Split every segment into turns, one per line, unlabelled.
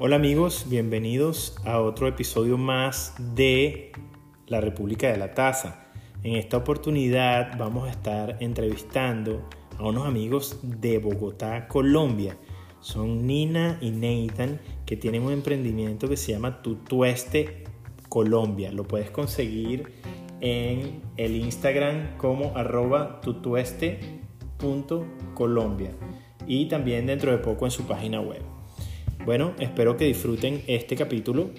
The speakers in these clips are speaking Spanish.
Hola amigos, bienvenidos a otro episodio más de La República de la Taza. En esta oportunidad vamos a estar entrevistando a unos amigos de Bogotá, Colombia. Son Nina y Nathan que tienen un emprendimiento que se llama Tutueste Colombia. Lo puedes conseguir en el Instagram como arroba tutueste.colombia y también dentro de poco en su página web. Bueno, espero que disfruten este capítulo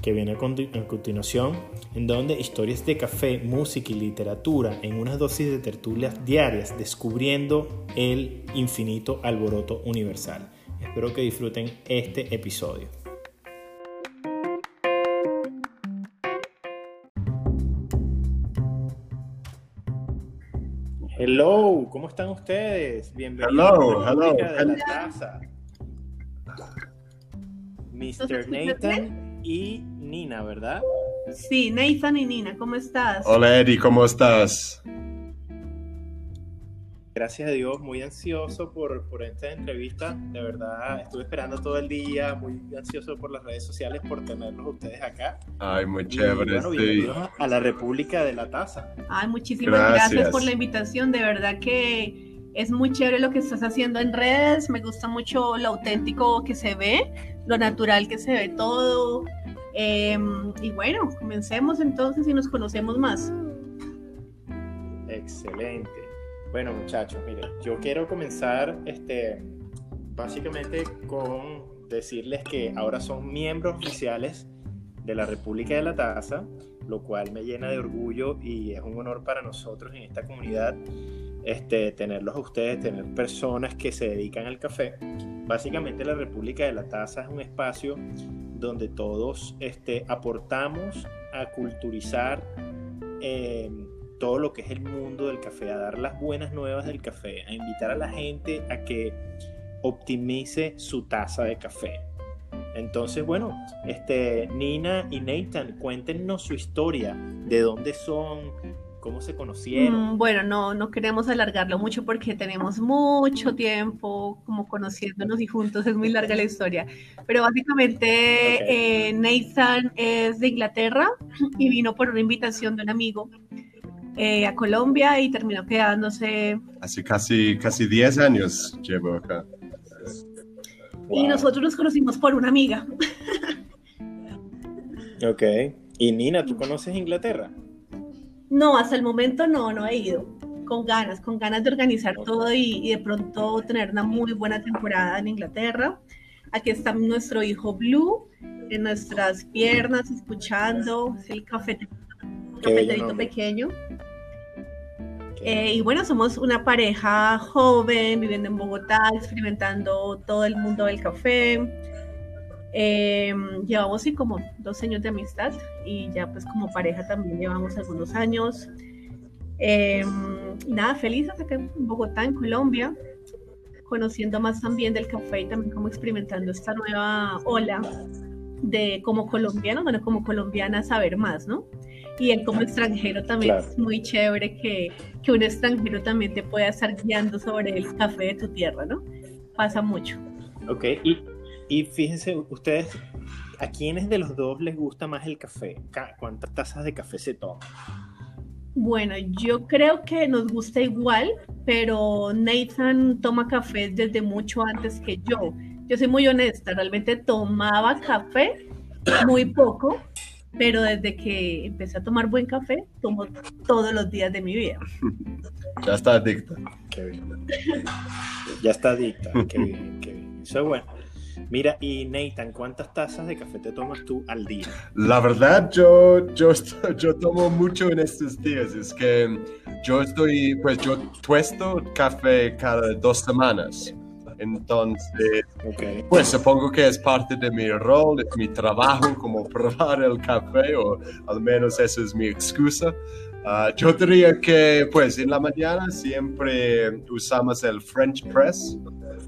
que viene a continuación, en donde historias de café, música y literatura en unas dosis de tertulias diarias, descubriendo el infinito alboroto universal. Espero que disfruten este episodio. Hello, ¿cómo están ustedes?
Bienvenidos hello,
a la casa. Mr. Nathan y Nina, ¿verdad?
Sí, Nathan y Nina, ¿cómo estás?
Hola Eddie, ¿cómo estás?
Gracias a Dios, muy ansioso por, por esta entrevista. De verdad, estuve esperando todo el día, muy ansioso por las redes sociales, por tenerlos ustedes acá.
Ay, muy chévere.
bueno, bienvenidos a la República de la Taza.
Ay, muchísimas gracias por la invitación. De verdad que es muy chévere lo que estás haciendo en redes, me gusta mucho lo auténtico que se ve, lo natural que se ve todo. Em, y bueno, comencemos entonces y nos conocemos más.
Excelente. Bueno, muchachos, miren, yo quiero comenzar este, básicamente con decirles que ahora son miembros oficiales de la República de la Taza, lo cual me llena de orgullo y es un honor para nosotros en esta comunidad este, tenerlos a ustedes, tener personas que se dedican al café. Básicamente la República de la Taza es un espacio donde todos este, aportamos a culturizar eh, todo lo que es el mundo del café, a dar las buenas nuevas del café, a invitar a la gente a que optimice su taza de café. Entonces, bueno, este, Nina y Nathan, cuéntenos su historia, de dónde son, ¿Cómo se conocieron?
Mm, bueno, no, no queremos alargarlo mucho porque tenemos mucho tiempo como conociéndonos y juntos, es muy larga la historia. Pero básicamente eh, Nathan es de Inglaterra y vino por una invitación de un amigo eh, a Colombia y terminó quedándose.
Hace casi, casi 10 años llevo acá.
Y nosotros nos conocimos por una amiga.
ok. Y Nina, ¿tú conoces Inglaterra?
No, hasta el momento no, no he ido. Con ganas, con ganas de organizar todo y, de pronto tener una muy buena temporada en Inglaterra. Aquí está nuestro hijo Blue en nuestras piernas, escuchando el café, cafeterito pequeño. Eh, y bueno, somos una pareja joven, viviendo en Bogotá, experimentando todo el mundo del café. Em, llevamos sí como dos años de amistad y ya pues como pareja también llevamos algunos años. Y nada, felices acá en Bogotá, en Colombia, conociendo más también del café y también como experimentando esta nueva ola de como colombiano, bueno, como colombiana saber más, ¿no? Y en como extranjero también es muy chévere que, que un extranjero también te pueda estar guiando sobre el café de tu tierra, ¿no? Pasa mucho.
Ok, y y fíjense ustedes, ¿a quiénes de los dos les gusta más el café? ¿Cuántas tazas de café se toman?
Bueno, yo creo que nos gusta igual, pero Nathan toma café desde mucho antes que yo. Yo soy muy honesta, realmente tomaba café muy poco, pero desde que empecé a tomar buen café, tomo todos los días de mi vida.
Ya está adicta.
Qué bien. Ya está adicta. Qué bien, qué bien. Eso es bueno. Mira, y Nathan, ¿cuántas tazas de café te tomas tú al día?
La verdad, yo, yo, yo tomo mucho en estos días. Es que yo estoy, pues yo tuesto café cada dos semanas. Entonces, pues supongo que es parte de mi rol, de mi trabajo, como probar el café, o al menos esa es mi excusa. Ah, yo diría que, pues, en la mañana siempre usamos el French Press,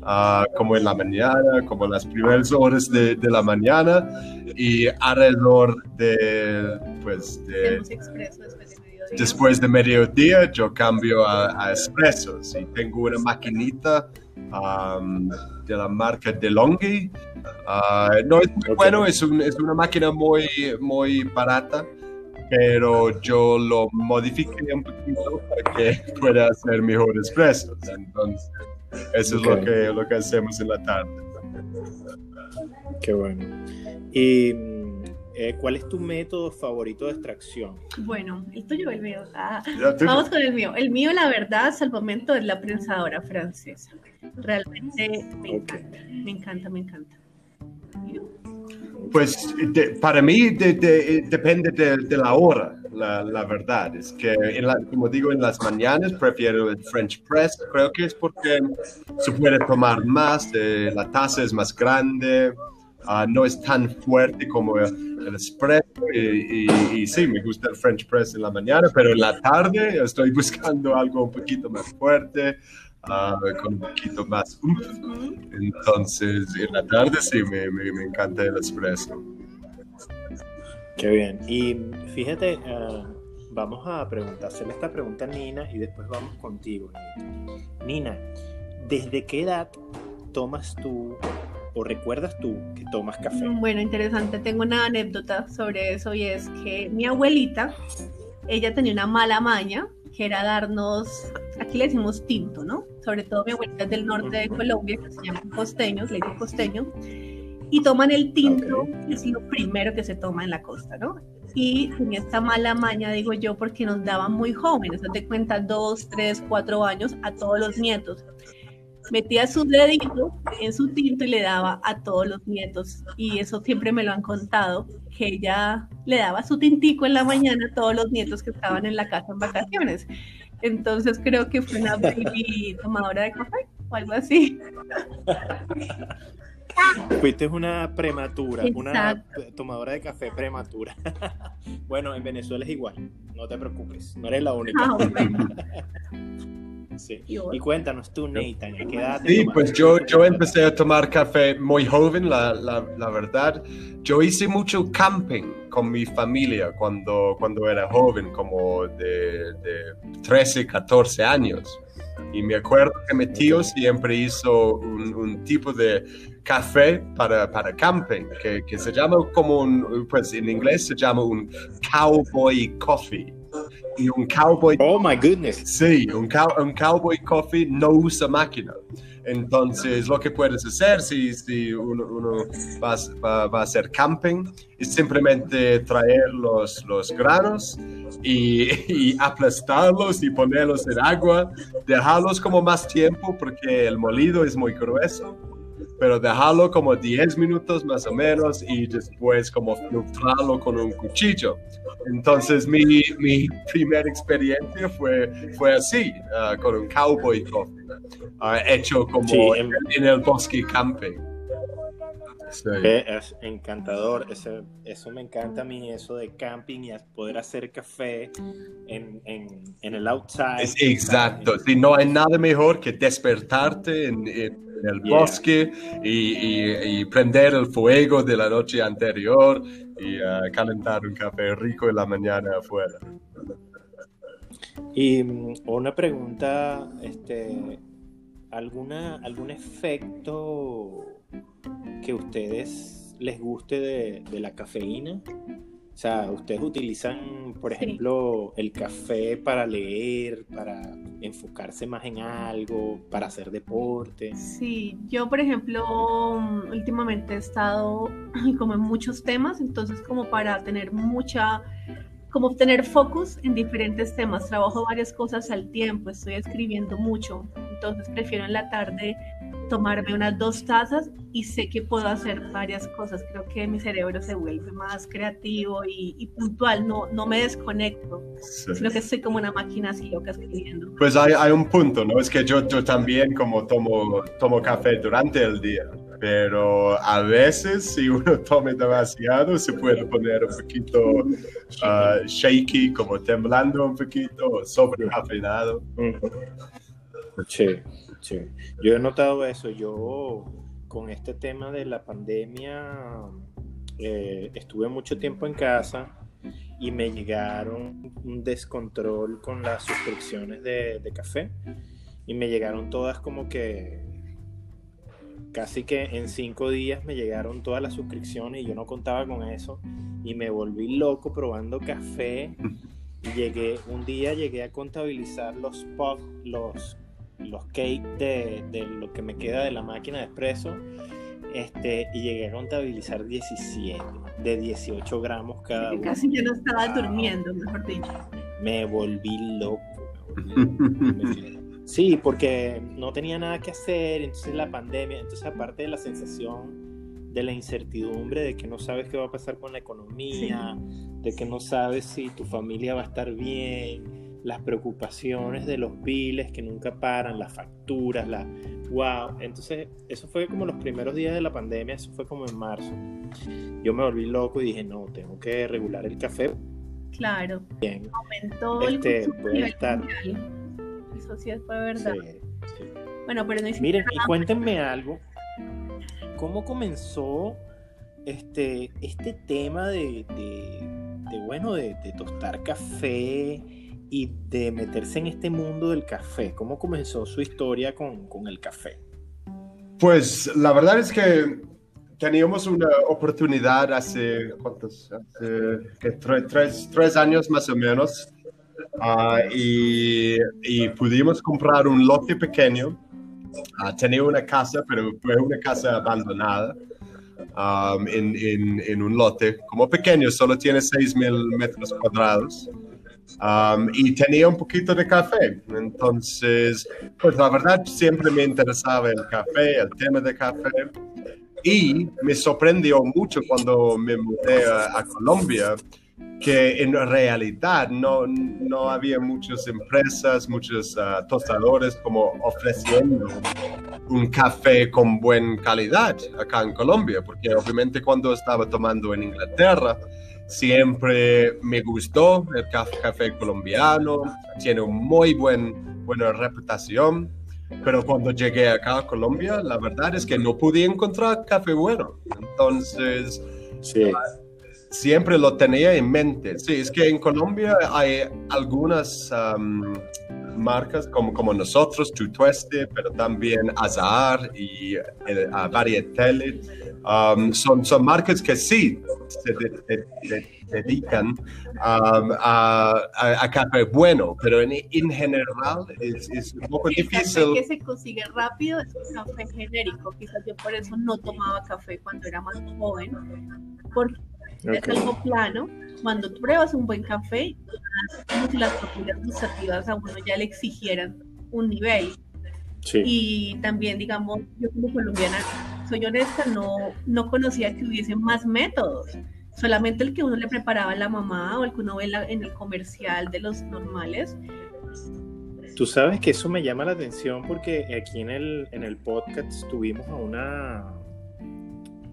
uh, como en la mañana, como en las primeras horas de, de la mañana, y alrededor de, pues, de...
después de
después de mediodía yo cambio a, a espressos y tengo una maquinita um, de la marca DeLonghi. Uh, no es muy bueno, es, un, es, una máquina muy, muy barata, pero yo lo modifiqué un poquito para que pueda hacer mejor espressos. Entonces, eso es lo que, lo que hacemos en la tarde.
Qué bueno. Y eh, ¿Cuál es tu método favorito de extracción?
Bueno, el tuyo o el mío. Ah, vamos con el mío. El mío, la verdad, hasta el momento es la prensadora francesa. Realmente me encanta, me encanta, me encanta.
Pues para mí depende de, la hora, la, la, verdad. Es que, como digo, en las mañanas prefiero el French press. Creo que es porque se puede tomar más, eh, la taza es más grande, uh, no es tan fuerte como el espresso. Y, y, sí, me gusta el French press en la mañana, pero en la tarde estoy buscando algo un poquito más fuerte. Uh, con un poquito más. Entonces, en la tarde sí me, me, me, encanta el espresso.
Qué bien. Y fíjate, uh, vamos a preguntársele esta pregunta a Nina y después vamos contigo. Nina, ¿desde qué edad tomas tú o recuerdas tú que tomas café?
Bueno, interesante. Tengo una anécdota sobre eso y es que mi abuelita, ella tenía una mala maña que era darnos, aquí le decimos tinto, ¿no? Sobre todo mi abuelita es del norte de Colombia, que se llama costeños, le digo costeño, y toman el tinto, que es lo primero que se toma en la costa, ¿no? Y tenía esta mala maña, digo yo, porque nos daban muy jóvenes, te cuenta, dos, tres, cuatro años a todos los nietos metía su dedito en su tinto y le daba a todos los nietos. Y eso siempre me lo han contado, que ella le daba su tintico en la mañana a todos los nietos que estaban en la casa en vacaciones. Entonces creo que fue una baby tomadora de café o algo así.
Fuiste una prematura, una tomadora de café prematura. bueno, en Venezuela es igual, no te preocupes, no eres la única. Ah, ¿Y, cuéntanos tú, Nathan, ¿a qué edad
Sí, pues yo, yo empecé a tomar café muy joven, la, la, la, verdad. Yo hice mucho camping con mi familia cuando, cuando era joven, como de, de 13, 14 años. Y me acuerdo que mi tío siempre hizo un, un tipo de café para, para camping, que, que, se llama como un, pues en inglés se llama un cowboy coffee y un cowboy.
Oh my goodness.
Sí, un, un cowboy coffee no usa máquina. Entonces, lo que puedes hacer si, si uno, uno va, va, a hacer camping es simplemente traer los, los granos y, y, aplastarlos y ponerlos en agua, dejarlos como más tiempo porque el molido es muy grueso pero dejarlo como 10 minutos más o menos y después como filtrarlo con un cuchillo. Entonces mi, mi primera experiencia fue, fue así, uh, con un cowboy coffee, uh, hecho como en, en, el bosque camping.
Sí. Es encantador, eso, eso, me encanta a mí, eso de camping y poder hacer café en, en, en el outside.
Es exacto, sí, no hay nada mejor que despertarte en, en el bosque y, y, prender el fuego de la noche anterior y uh, calentar un café rico en la mañana afuera.
Y um, una pregunta, este, ¿alguna, ¿algún efecto que ustedes les guste de, de la cafeína? O sea, ustedes utilizan, por ejemplo, el café para leer, para enfocarse más en algo, para hacer deporte.
Sí, yo, por ejemplo, últimamente he estado como en muchos temas, entonces como para tener mucha, como tener focus en diferentes temas. Trabajo varias cosas al tiempo, estoy escribiendo mucho, entonces prefiero en la tarde tomarme unas dos tazas y sé que puedo hacer varias cosas. Creo que mi cerebro se vuelve más creativo y, puntual, no, no me desconecto, sino que estoy como una máquina así loca escribiendo.
Pues hay, hay, un punto, ¿no? Es que yo, yo también como tomo, tomo café durante el día, pero a veces si uno tome demasiado se puede poner un poquito uh, shaky, como temblando un poquito, sobre cafeinado.
Sí. Sí, yo he notado eso. Yo con este tema de la pandemia eh, estuve mucho tiempo en casa y me llegaron un descontrol con las suscripciones de, de café y me llegaron todas como que casi que en cinco días me llegaron todas las suscripciones y yo no contaba con eso y me volví loco probando café y llegué un día llegué a contabilizar los pop los los cakes de, de lo que me queda de la máquina de espresso este, y llegué a contabilizar 17, de 18 gramos cada uno.
Casi yo no estaba durmiendo, mejor dicho.
Me volví loco. Me volví loco. Sí, porque no tenía nada que hacer, entonces la pandemia, entonces aparte de la sensación de la incertidumbre de que no sabes qué va a pasar con la economía, sí. de que no sabes si tu familia va a estar bien, las preocupaciones de los biles que nunca paran, las facturas, la wow. Entonces, eso fue como los primeros días de la pandemia, eso fue como en marzo. Yo me volví loco y dije, no, tengo que regular el café.
Claro.
Bien.
Aumentó
este,
el
voy a estar.
Eso sí fue verdad.
Sí, sí.
Bueno, pero no
Miren, y cuéntenme algo. ¿Cómo comenzó este, este tema de, de, de bueno, de, de tostar café? Y de meterse en este mundo del café. ¿Cómo comenzó su historia con, con, el café?
Pues la verdad es que teníamos una oportunidad hace, ¿cuántos? Hace que tres, tres, años más o menos uh, y, y, pudimos comprar un lote pequeño. Uh, tenía una casa, pero fue una casa abandonada. Um, en, en, en, un lote como pequeño, solo tiene 6.000 metros cuadrados. Um, y tenía un poquito de café. Entonces, pues la verdad siempre me interesaba el café, el tema de café. Y me sorprendió mucho cuando me mudé a, a Colombia que en realidad no, no había muchas empresas, muchos uh, tostadores como ofreciendo un café con buena calidad acá en Colombia, porque obviamente cuando estaba tomando en Inglaterra, Siempre me gustó el café colombiano, tiene una muy buen, buena reputación, pero cuando llegué acá a Colombia, la verdad es que no pude encontrar café bueno. Entonces,
sí.
siempre lo tenía en mente. Sí, es que en Colombia hay algunas um, marcas como, como nosotros, Tutueste, pero también Azar y uh, Varietel. Um, son, son marcas que sí se de, de, de, dedican um, a, a, a, café bueno, pero en, en general es, es, un poco
el
difícil.
El café que se consigue rápido es un café genérico. Quizás yo por eso no tomaba café cuando era más joven, porque okay. es algo plano. Cuando tú pruebas un buen café, como si las propiedades gustativas a uno ya le exigieran un nivel.
Sí.
Y también, digamos, yo como colombiana, soy honesta, no, no conocía que hubiese más métodos. Solamente el que uno le preparaba a la mamá o el que uno ve la, en el comercial de los normales.
Tú sabes que eso me llama la atención porque aquí en el, en el podcast tuvimos a una,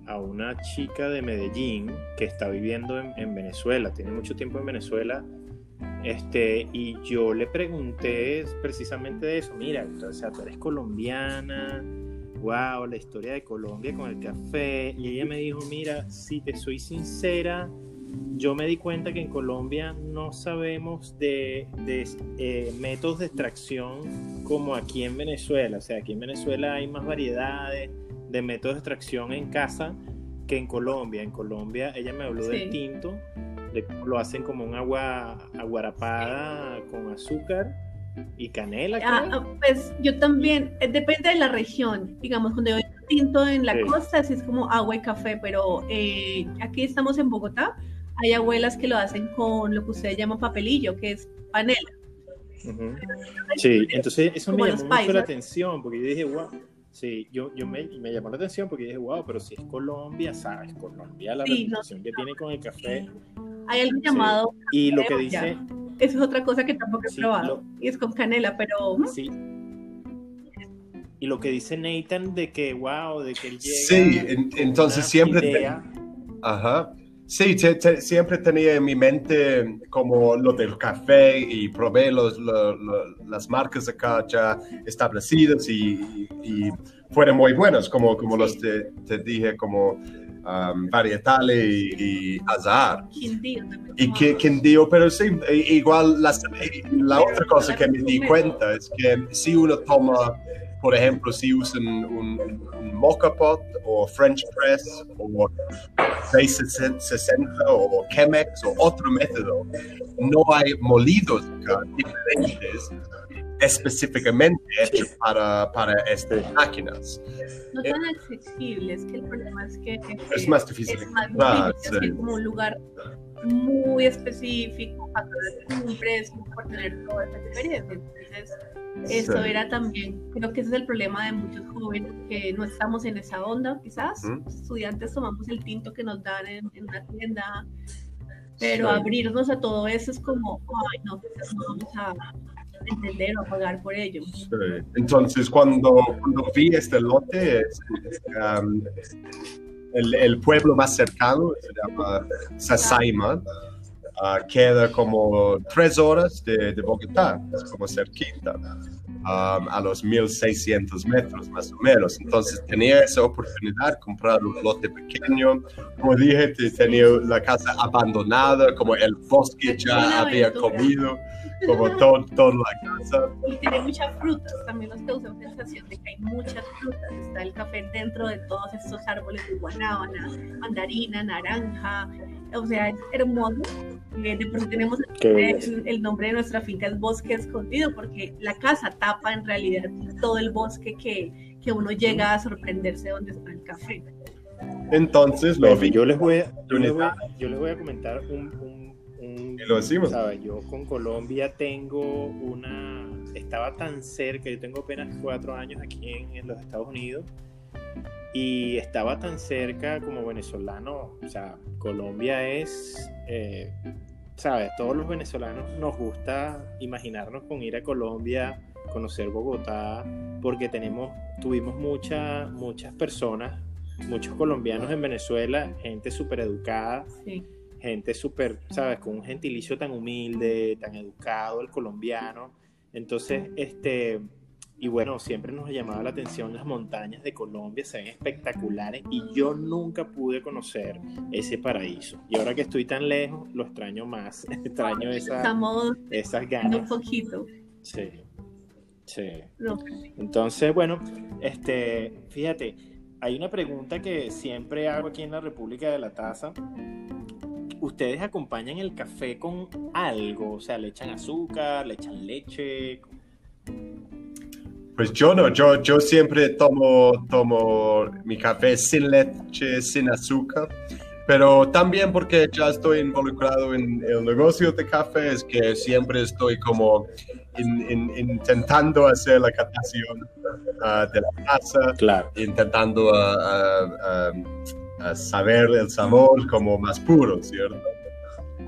a una chica de Medellín que está viviendo en, en Venezuela, tiene mucho tiempo en Venezuela este, y yo le pregunté precisamente de eso, mira, o sea, tú eres colombiana, wow, la historia de Colombia con el café, y ella me dijo, mira, si te soy sincera, yo me di cuenta que en Colombia no sabemos de, de eh, métodos de extracción como aquí en Venezuela, o sea, aquí en Venezuela hay más variedades de métodos de extracción en casa que en Colombia, en Colombia ella me habló sí. del tinto, lo hacen como un agua aguarapada con azúcar y canela.
Ah, pues yo también, eh, depende de la región. Digamos, cuando yo tinto en la sí. costa, así es como agua y café, pero eh, aquí estamos en Bogotá. Hay abuelas que lo hacen con lo que ustedes llaman papelillo, que es panela.
Uh -huh. Sí, entonces eso me llamó mucho la atención, porque yo dije, wow. Sí, yo, yo me, me, llamó la atención porque dije, wow, pero si es Colombia, ¿sabes? Colombia, la sí, reputación no, que tiene con el café.
Hay algo llamado.
Sí. Y lo que dice.
Eso es otra cosa que tampoco he sí, probado. Lo... Y es con canela, pero.
Sí. Y lo que dice Nathan de que, wow, de que él llega.
Sí, en, entonces siempre. Te... Ajá. Sí, te, te, siempre tenía en mi mente como lo del café y probé los, lo, lo, las marcas acá ya establecidas y, fueron muy buenos, como, como los te, te dije, como um, varietales y, y azahar.
Quindío también.
Y que quindío, pero sí, i- igual las- la otra cosa que me di cuenta es que si uno toma, por ejemplo, si usan un, un mocha pot o French press o 660 o Chemex o otro método, no hay molidos acá diferentes específicamente hechos para, para estas máquinas.
No tan accesibles, que el problema es que
Es más difícil
es más
encontrar,
difícil,
sí.
como un lugar muy específico para tener un precio, para tener toda esa experiencia. Entonces, eso
Sí.
era también, creo que ese es el problema de muchos jóvenes que no estamos en esa onda, quizás. Los estudiantes tomamos el tinto que nos dan en, en una tienda, pero
Sí.
abrirnos a todo eso es como, ay, no, quizás no vamos a entender o a pagar por ello.
Sí. Entonces, cuando, cuando vi este lote, es, um, el, el pueblo más cercano se llama Sasaima. Ah, queda como tres horas de, de Bogotá, es como cerquita, um, a los 1600 metros más o menos. Entonces tenía esa oportunidad de comprar un lote pequeño. Como dije, te- tenía la casa abandonada, como el bosque ya había comido, como todo, toda la casa.
Y tiene muchas frutas, también nos causa sensación de que hay muchas frutas. Está el café dentro de todos estos árboles de guanábana, mandarina, naranja. O sea, es hermoso. Eh, De por sí tenemos el, el nombre de nuestra finca es Bosque Escondido, porque la casa tapa en realidad todo el bosque que, que uno llega a sorprenderse donde está el café.
Entonces lo vi.
yo les voy a, yo les voy a, yo les voy a comentar un, un, un-
Y lo decimos.
¿sabes? Yo con Colombia tengo una, estaba tan cerca, yo tengo apenas cuatro años aquí en, en los Estados Unidos y estaba tan cerca como venezolano, o sea, Colombia es, eh, ¿sabes? Todos los venezolanos nos gusta imaginarnos con ir a Colombia, conocer Bogotá, porque tenemos, tuvimos mucha, muchas personas, muchos colombianos en Venezuela, gente súper educada,
Sí.
Gente súper, ¿sabes? Con un gentilicio tan humilde, tan educado, el colombiano. Entonces, este, y bueno, siempre nos llamaba la atención las montañas de Colombia, se ven espectaculares y yo nunca pude conocer ese paraíso. Y ahora que estoy tan lejos, lo extraño más, extraño esa,
Estamos
esas
un
ganas.
poquito.
Sí, sí.
No,
Entonces, bueno, este, fíjate, hay una pregunta que siempre hago aquí en la República de la Taza. ¿Ustedes acompañan el café con algo? O sea, le echan azúcar, le echan leche.
Pues yo no, yo, yo siempre tomo, tomo mi café sin leche, sin azúcar, pero también porque ya estoy involucrado en el negocio de café, es que siempre estoy como in- in- intentando hacer la captación ah, de la taza,
Claro.
intentando ah, ah, a saber el sabor como más puro, ¿cierto?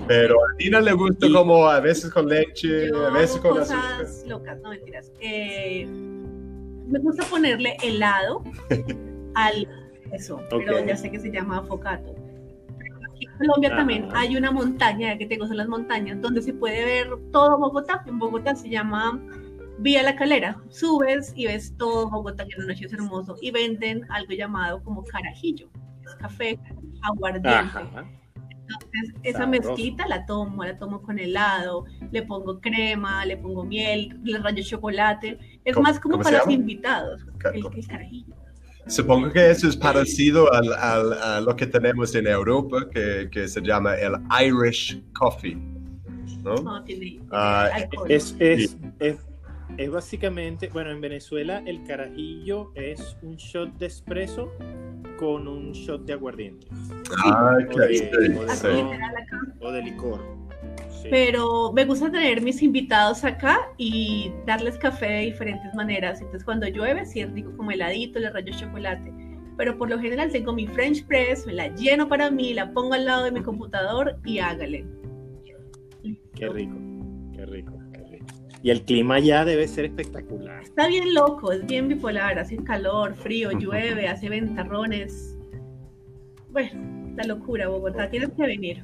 Pero a Tina le gusta como a veces con leche,
Yo
a veces con azúcar.
cosas locas, no mentiras. Eh, me gusta ponerle helado al eso, pero ya sé que se llama afocato. Aquí en Colombia
Ah.
también hay una montaña, ya que te gustan las montañas, donde se puede ver todo Bogotá. En Bogotá se llama Vía La Calera. Subes y ves todo Bogotá, que en la noche es hermoso. Y venden algo llamado como carajillo. Café aguardiente.
Ajá.
Entonces, esa
Sabroso.
mezclita la tomo, la tomo con helado, le pongo crema, le pongo miel, le rayo chocolate. Es
¿Cómo-
más como para los invitados, el, el carajillo.
Supongo que eso es parecido al, al- a lo que tenemos en Europa, que, que se llama el Irish Coffee, ¿no?
No tiene alcohol.
Es, es, es, es básicamente, bueno, en Venezuela el carajillo es un shot de espresso con un shot de aguardiente
Ah,
o
ok,
de,
sí,
o de
Así
sí.
ron,
literal acá.
o de licor. Sí.
Pero me gusta tener mis invitados acá y darles café de diferentes maneras. Entonces, cuando llueve, sí es rico como heladito, le rayo chocolate. Pero por lo general tengo mi French press, me la lleno para mí, la pongo al lado de mi computador y hágale.
Qué rico, Y el clima ya debe ser espectacular.
Está bien loco, es bien bipolar, hace calor, frío, llueve, hace ventarrones. Bueno, la locura, Bogotá, tienes que venir.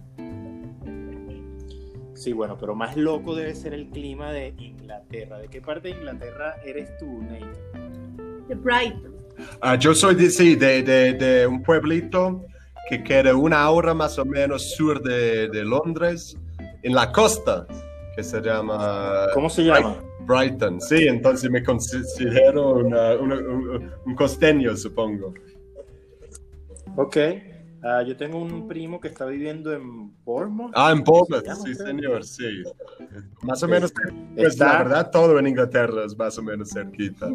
Sí, bueno, pero más loco debe ser el clima de Inglaterra. ¿De qué parte de Inglaterra eres tú, Nate?
De Brighton.
Ah, yo soy de, sí, de, de- de un pueblito que queda una hora más o menos sur de, de Londres, en la costa, que se llama...
¿Cómo se llama?
Brighton, sí, entonces me considero una, una, un, un costeño, supongo.
Ok. Uh, yo tengo un primo que está viviendo en Bournemouth.
Ah, en Bournemouth, sí, señor, sí. Más o menos, pues está... la verdad, todo en Inglaterra es más o menos cerquita.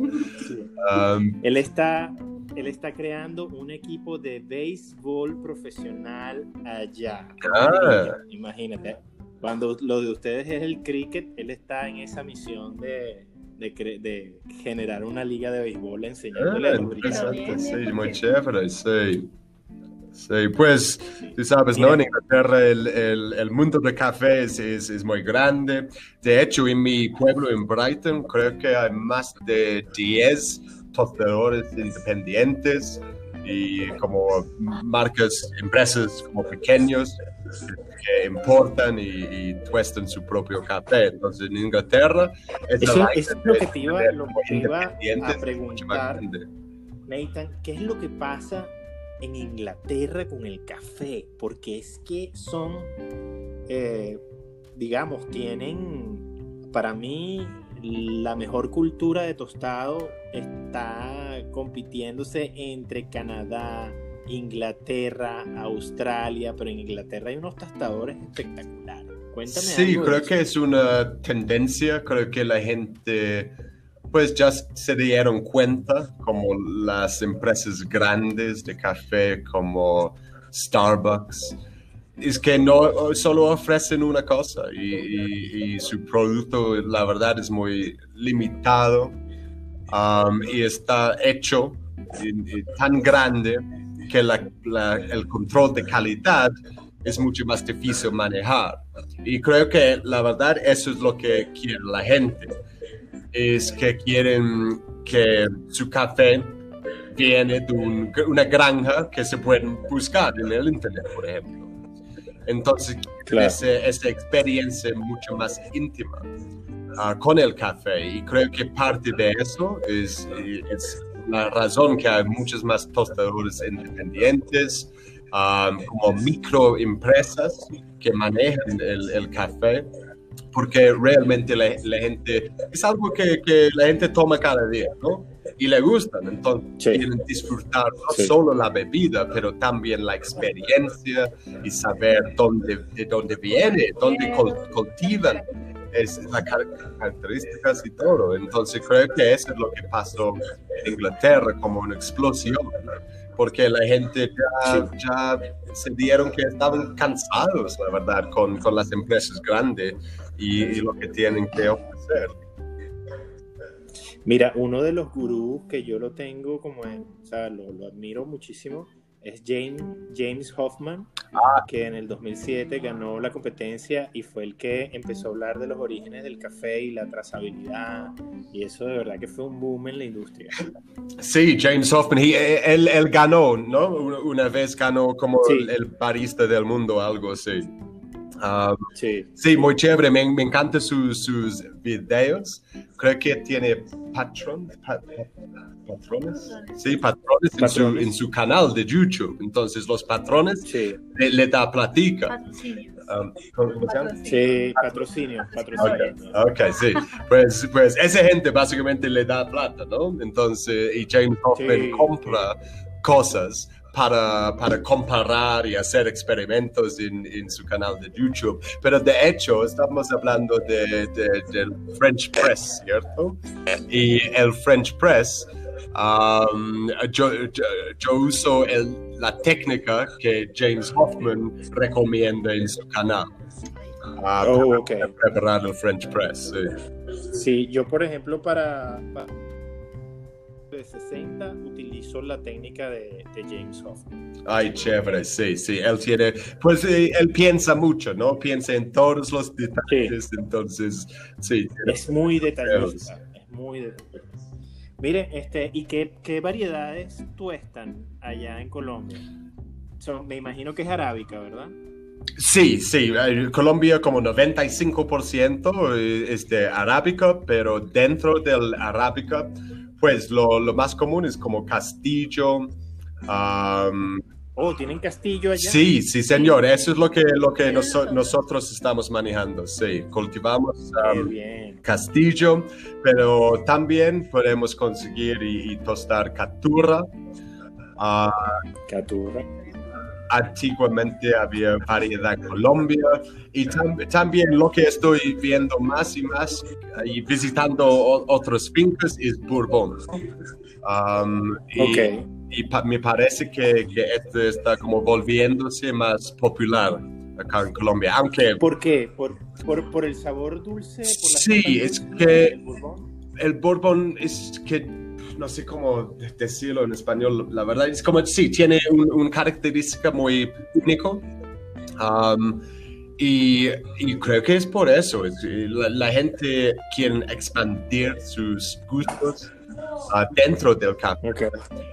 Sí. Um, él, está, él está creando un equipo de béisbol profesional allá.
Ah.
Imagínate. Cuando lo de ustedes es el cricket, él está en esa misión de, de, de generar una liga de béisbol enseñándole a los
británicos. Sí, muy chévere, sí. Sí, pues tú sabes, ¿no? En Inglaterra el, el, el mundo de café es, es, es, muy grande. De hecho, en mi pueblo, en Brighton, creo que hay más de 10 tostadores independientes y como marcas, empresas como pequeños que importan y, y tuestan su propio café. Entonces, en Inglaterra...
Es eso, es lo que te iba, lo que te iba a preguntar, Nathan, ¿qué es lo que pasa en Inglaterra con el café, porque es que son, eh, digamos, tienen, para mí, la mejor cultura de tostado está compitiéndose entre Canadá, Inglaterra, Australia, pero en Inglaterra hay unos tostadores espectaculares. Cuéntame.
Sí, creo que es una tendencia, creo que la gente pues ya se dieron cuenta como las empresas grandes de café como Starbucks es que no solo ofrecen una cosa y, su producto la verdad es muy limitado um, y está hecho tan grande que el control de calidad es mucho más difícil manejar y creo que la verdad eso es lo que quiere la gente es que quieren que su café viene de un, una granja que se pueden buscar en el internet, por ejemplo. Entonces, claro. esa, esa, experiencia mucho más íntima uh, con el café y creo que parte de eso es, es la razón que hay muchos más tostadores independientes, um, como microempresas que manejan el, el café porque realmente la, la, gente es algo que, que, la gente toma cada día, ¿no? Y le gustan, entonces sí. quieren disfrutar no sí. solo la bebida, pero también la experiencia y saber dónde, de dónde viene, dónde cultivan es las características y todo. Entonces creo que eso es lo que pasó en Inglaterra como una explosión, porque la gente ya, sí. ya se dieron que estaban cansados, la verdad, con, con las empresas grandes y, y, lo que tienen que ofrecer.
Mira, uno de los gurús que yo lo tengo como, en, o sea, lo, lo admiro muchísimo, es James, James Hoffman,
ah.
que en el 2007 ganó la competencia y fue el que empezó a hablar de los orígenes del café y la trazabilidad. Y eso de verdad que fue un boom en la industria.
Sí, James Hoffman, he, él, él, ganó, ¿no? Una vez ganó como sí. el, el barista del mundo, algo así. Um,
sí.
sí. muy chévere. Me, me encantan sus, sus videos. Creo que tiene Patreon. Pat, patrones. Sí, patrones, patrones. En, su, en, su, canal de YouTube. Entonces, los patrones
sí.
le, le, da platica.
Um, ¿cómo, se llama? Sí, patrocinio. patrocinio.
Okay. ok, sí. Pues, pues esa gente básicamente le da plata, ¿no? Entonces, y James Hoffman sí. compra cosas para, para, comparar y hacer experimentos en, en, su canal de YouTube. Pero de hecho, estamos hablando de, de, del French Press, ¿cierto? Y el French Press, um, yo, yo, yo, uso el, la técnica que James Hoffman recomienda en su canal.
Uh, oh, para okay.
preparar el French Press.
Sí. sí, yo por ejemplo para, para de 60 utilizó la técnica de, de, James Hoffman.
Ay, chévere, sí, sí, él tiene, pues eh, él piensa mucho, ¿no? Piensa en todos los detalles, sí. entonces, sí.
Es muy detallista, es muy detallista. Mire, este, ¿y qué, qué variedades tuestan allá en Colombia? Son, me imagino que es arábica, ¿verdad?
Sí, sí, Colombia como 95% es de arábica, pero dentro del arábica pues lo, lo, más común es como Castillo, um,
Oh, ¿tienen castillo allá?
Sí, sí, señor. Eso es lo que, lo que noso- nosotros estamos manejando. Sí, cultivamos um, castillo, pero también podemos conseguir y, y tostar caturra. Ah,
Caturra.
Antiguamente había variedad en Colombia y tam- también lo que estoy viendo más y más y visitando otros fincas es Bourbon. Um, y,
Ok.
y pa- me parece que, que esto está como volviéndose más popular acá en Colombia, aunque
¿Por qué? ¿Por, por, por el sabor dulce? ¿Por la
Sí, es que- el Bourbon es que no sé cómo decirlo en español, la verdad es como sí, tiene un- una característica muy único. Um, y, y creo que es por eso, es- la, la gente quiere expandir sus gustos ah, dentro del café.
Ok.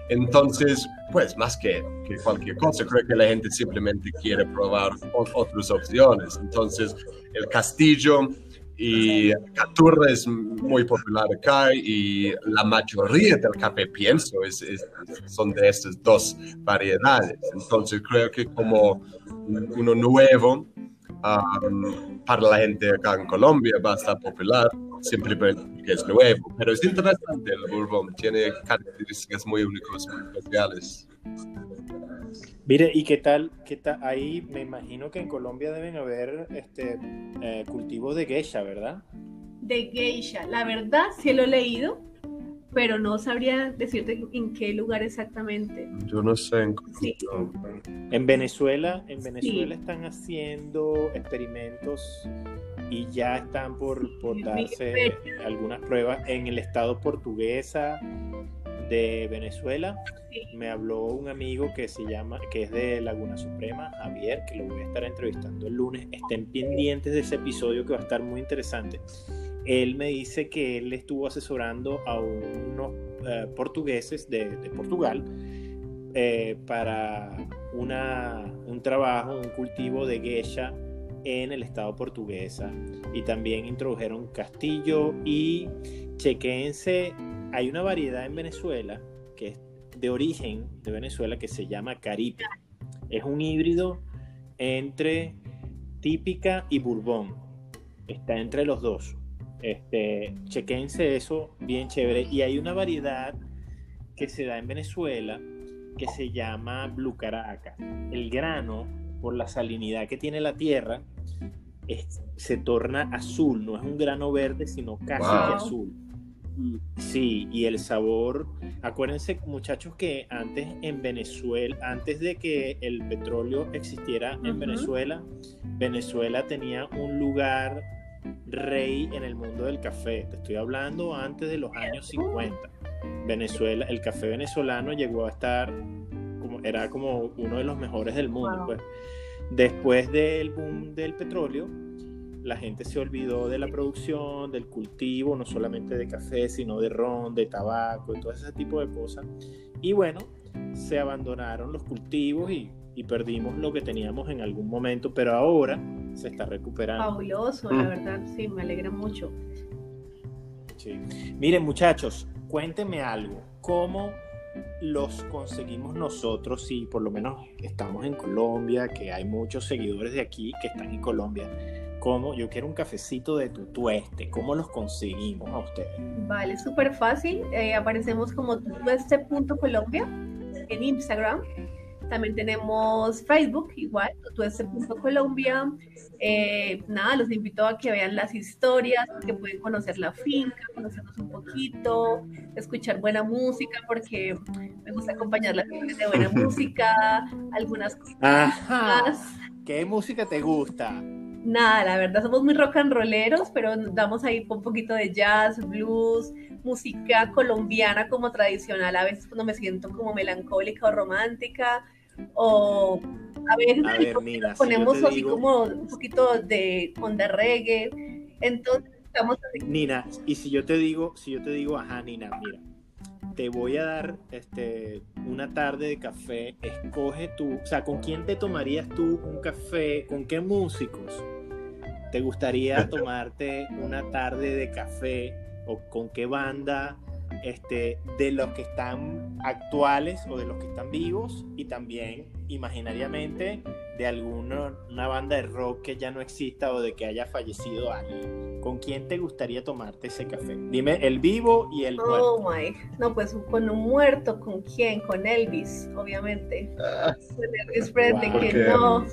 Entonces, pues más que, que cualquier cosa, creo que la gente simplemente quiere probar otras opciones. Entonces, el castillo y Caturra es muy popular acá y la mayoría del café, pienso, es, es- son de estas dos variedades. Entonces, creo que como uno nuevo um, para la gente acá en Colombia va a estar popular simplemente porque es nuevo. Pero es interesante el Bourbon, tiene características muy únicas, muy especiales.
Mire, ¿y qué tal? ¿Qué tal? Ahí me imagino que en Colombia deben haber este, eh, cultivos de geisha, ¿verdad?
De geisha, la verdad sí lo he leído, pero no sabría decirte en qué lugar exactamente.
Yo no sé. en-
Sí.
En Venezuela, en Venezuela están haciendo experimentos y ya están por, por
Sí,
darse algunas pruebas en el estado portuguesa de Venezuela. Me habló un amigo que se llama, que es de Laguna Suprema, Javier, que lo voy a estar entrevistando el lunes. Estén pendientes de ese episodio que va a estar muy interesante. Él me dice que él estuvo asesorando a unos eh, portugueses de, de Portugal eh, para una, un trabajo, un cultivo de geisha en el estado portuguesa. Y también introdujeron castillo y chequense. Hay una variedad en Venezuela que es de origen de Venezuela que se llama Caripe. Es un híbrido entre típica y bourbon. Está entre los dos. Este, chequense eso, bien chévere. Y hay una variedad que se da en Venezuela que se llama Blue Caracas. El grano, por la salinidad que tiene la tierra, es- se torna azul. No es un grano verde, sino casi
Wow.
que azul. Sí, y el sabor, acuérdense muchachos que antes en Venezuela, antes de que el petróleo existiera en. Venezuela, Venezuela tenía un lugar rey en el mundo del café. Te estoy hablando antes de los años 50. Venezuela, el café venezolano llegó a estar como era como uno de los mejores del mundo.
Wow.
pues. Después del boom del petróleo, la gente se olvidó de la producción, del cultivo, no solamente de café, sino de ron, de tabaco y todo ese tipo de cosas. Y bueno, se abandonaron los cultivos y, y perdimos lo que teníamos en algún momento, pero ahora se está recuperando.
Fabuloso,
Mm.
la verdad, sí, me alegra mucho.
Sí. Miren, muchachos, cuéntenme algo. ¿Cómo los conseguimos nosotros? Si por lo menos estamos en Colombia, que hay muchos seguidores de aquí que están en Colombia. ¿Cómo? Yo quiero un cafecito de tu tueste. ¿Cómo los conseguimos a ustedes?
Vale, súper fácil. eh, aparecemos como tueste.colombia en Instagram. También tenemos Facebook, igual, tueste.colombia. Eh, nada, los invito a que vean las historias, que pueden conocer la finca, conocernos un poquito, escuchar buena música, porque me gusta acompañar la finca de buena música, algunas cosas.
Ajá. ¿Qué música te gusta?
Nada, la verdad somos muy rock and rolleros, pero damos ahí un poquito de jazz, blues, música colombiana como tradicional, a veces cuando me siento como melancólica o romántica, o a veces
A ver,
ponemos así
digo-
como un poquito de onda reggae, entonces estamos así,
Nina, y si yo te digo, si yo te digo, ajá, Nina, mira, te voy a dar este una tarde de café, escoge tú, o sea, ¿con quién te tomarías tú un café? ¿Con qué músicos te gustaría tomarte una tarde de café? ¿O con qué banda este, de los que están actuales o de los que están vivos y también imaginariamente de alguna una banda de rock que ya no exista o de que haya fallecido alguien. ¿Con quién te gustaría tomarte ese café? Dime el vivo y el muerto.
Oh my, no, pues con un muerto, ¿con quién? Con Elvis, obviamente.
Ah,
Con Elvis Presley,
Wow.
que no.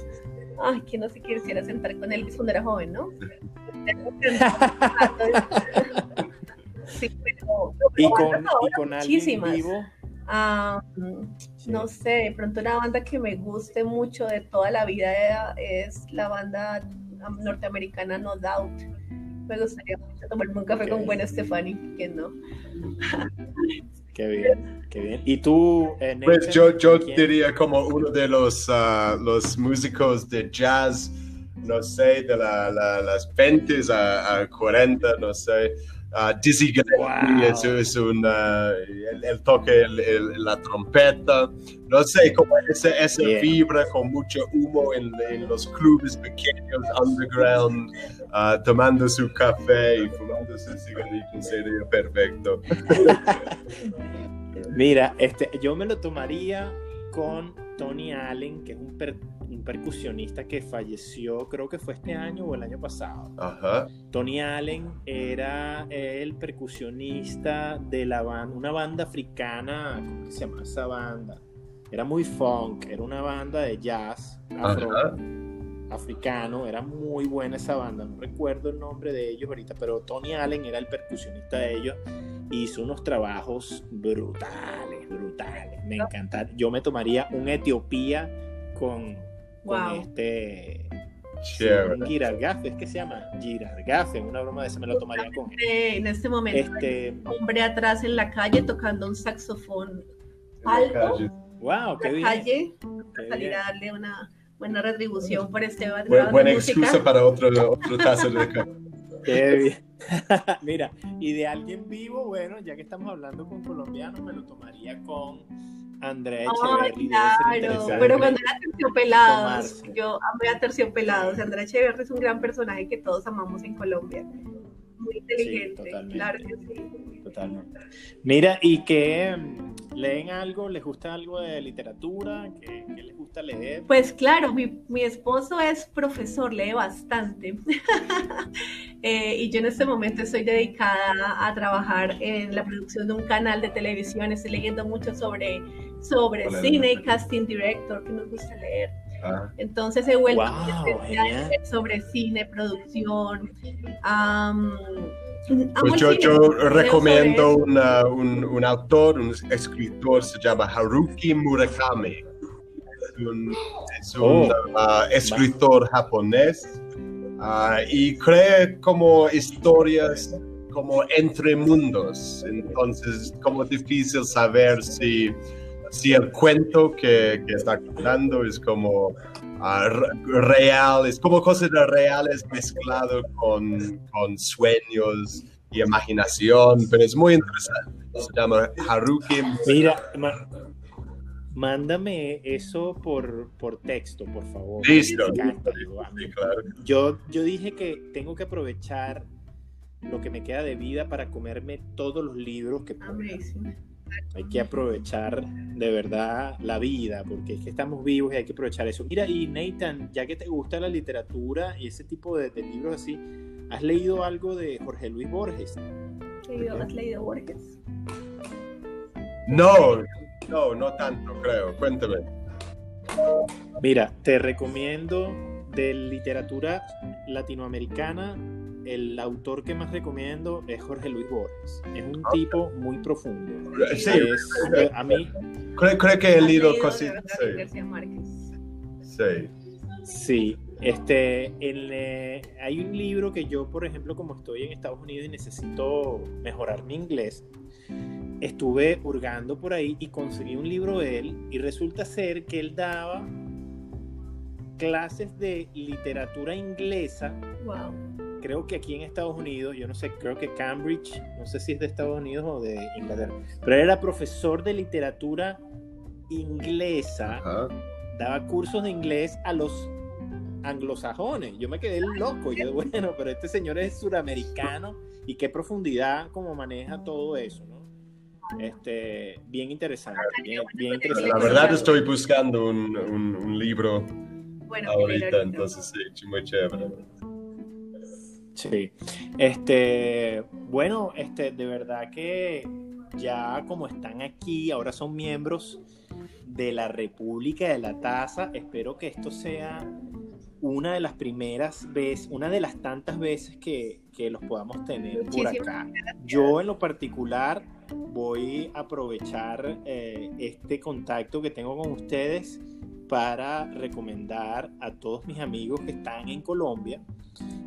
Ay, que no se quisiera sentar con Elvis cuando era joven, ¿no? Sí, pero,
y
pero
con, y con alguien
muchísimas.
vivo.
Ah,
Sí.
no sé, de pronto una banda que me guste mucho de toda la vida es la banda norteamericana No Doubt. Me gustaría mucho tomarme un café con Gwen Stefani, que no.
Qué bien, qué bien. ¿Y tú, eh,
Pues yo, yo diría como uno de los, ah, los músicos de jazz, no sé, de la, la- las 20 a, a 40, no sé. Ah, Dizzy Gillespie
Wow.
es, es un, ah, él, él toca el- el- la trompeta, no sé, como esa
Yeah.
vibra con mucho humo en, en los clubes pequeños, underground, ah, tomando su café y fumando su cigarrillo, sería perfecto.
Mira, este, yo me lo tomaría con Tony Allen, que es un, per- un percusionista que falleció, creo que fue este año o el año pasado.
Ajá.
Tony Allen era el percusionista de la banda, una banda africana, ¿cómo que se llama esa banda? Era muy funk, era una banda de jazz afro, africano, era muy buena esa banda, no recuerdo el nombre de ellos ahorita, pero Tony Allen era el percusionista de ellos, hizo unos trabajos brutales, brutales, me encanta. Yo me tomaría un Etiopía con, con
Wow.
este
Chévere.
Girargafe, es que se llama Girargafe, una broma de esa me lo tomaría con él.
En este momento,
Este,
hombre atrás en la calle tocando un saxofón alto.
wow, qué
en la
bien.
calle,
qué
salir
bien.
a darle una buena retribución por este
buena
música.
excusa para otro, otro tazo de café.
Qué bien. Mira, y de alguien vivo, bueno, ya que estamos hablando con colombianos, me lo tomaría con Andrea
Ay,
ser
claro, pero cuando era terciopelados,
Tomarse.
yo amé a terciopelados. Andrea Echeverri es un gran personaje que todos amamos en Colombia. Muy inteligente,
totalmente.
claro que sí.
Totalmente. Mira, ¿y qué mm, leen algo? ¿Les gusta algo de literatura? ¿Qué, qué les gusta leer?
Pues claro, mi, mi esposo es profesor, lee bastante. Eh, y yo en este momento estoy dedicada a trabajar en la producción de un canal de televisión. Estoy leyendo mucho sobre, sobre
Hola,
cine y casting director, que nos gusta leer.
Ah,
Entonces he vuelto
Wow,
sobre cine, producción.
Pues yo, yo recomiendo una- un, un autor, un escritor, se llama Haruki Murakami. Es un, es un,
Oh.
ah, escritor japonés ah, y crea como historias como entre mundos. Entonces es como difícil saber si, si el cuento que, que está contando es como re- real, es como cosas reales mezclado con, con sueños y imaginación, pero es muy interesante. Se llama Haruki.
Mira, ma- mándame eso por, por texto, por favor.
Listo.
Me encanta, yo, a mí-
Sí, claro.
Yo, yo dije que tengo que aprovechar lo que me queda de vida para comerme todos los libros que pueda. Hay que aprovechar de verdad la vida, porque es que estamos vivos y hay que aprovechar eso. Mira, y Nathan, ya que te gusta la literatura y ese tipo de, de libros así, ¿has leído algo de Jorge Luis Borges?
Leído- ¿Has leído Borges?
No, no, no tanto, creo. Cuéntame.
Mira, te recomiendo de literatura latinoamericana, el autor que más recomiendo es Jorge Luis Borges. Es un tipo muy profundo.
Sí.
Es- a mí,
Creo, creo que he
¿Has
leído cositas. Sí,
García Márquez?
sí.
Sí, este, el, eh, hay un libro que yo, por ejemplo, como estoy en Estados Unidos y necesito mejorar mi inglés, estuve hurgando por ahí y conseguí un libro de él y resulta ser que él daba clases de literatura inglesa,
Wow.
Creo que aquí en Estados Unidos, yo no sé, creo que Cambridge, no sé si es de Estados Unidos o de Inglaterra, pero era profesor de literatura inglesa
Ajá.
daba cursos de inglés a los anglosajones. Yo me quedé loco. Yo, bueno, pero este señor es suramericano y qué profundidad como maneja todo eso, ¿no? Este, bien interesante. Bien, bien interesante.
La verdad estoy buscando un, un, un libro
Bueno,
ahorita,
ahorita.
entonces sí, muy chévere.
Sí. Este, bueno, este, de verdad que ya como están aquí, ahora son miembros de la República de la Taza, espero que esto sea una de las primeras veces, una de las tantas veces que, que los podamos tener por acá. Yo en lo particular voy a aprovechar eh, este contacto que tengo con ustedes para recomendar a todos mis amigos que están en Colombia.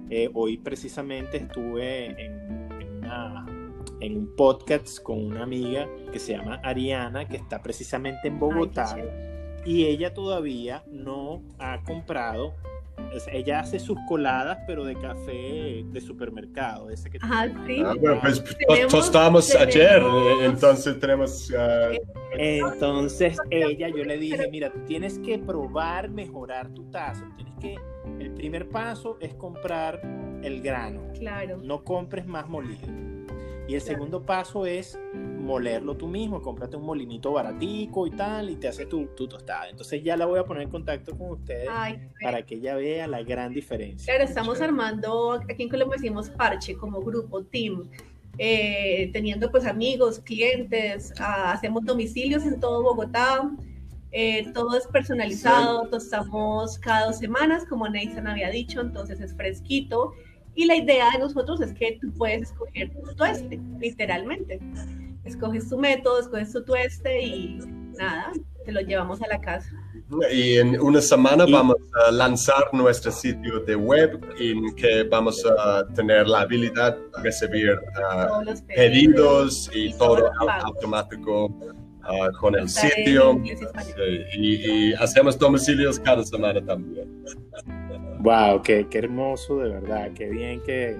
Eh, hoy precisamente estuve en, en una- en un podcast con una amiga que se llama Ariana, que está precisamente en Bogotá,
Ay,
y ella todavía no ha comprado. o sea, ella hace sus coladas, pero de café de supermercado, ese que
Ajá, sí.
Ah, bueno, pues
Tenemos-
tostamos
tenemos-
ayer, eh, entonces tenemos... ah,
Entonces ella, yo le dije, mira, tú tienes que probar mejorar tu taza. Tienes que, el primer paso es comprar el grano.
Claro.
No compres más molido. Y el segundo paso es molerlo tú mismo. Cómprate un molinito baratico y tal, y te haces tu, tu tostada. Entonces ya la voy a poner en contacto con ustedes
Ay,
para que ella vea la gran diferencia.
Claro, estamos armando, aquí en Colombia decimos parche como grupo, team, eh, teniendo pues amigos, clientes, ah, hacemos domicilios en todo Bogotá, eh, todo es personalizado, tostamos cada dos semanas, como Nathan había dicho, entonces es fresquito. Y la idea de nosotros es que tú puedes escoger tu tueste, literalmente. Escoges tu método, escoges tu tueste y nada, te lo llevamos a la casa.
Y en una semana vamos a lanzar nuestro sitio de web en que vamos a tener la habilidad de recibir
Todos los
pedidos y
y
todo automático ah, con el sitio. Sí, y hacemos domicilios cada semana también.
Wow, qué, qué hermoso, de verdad. Qué bien que,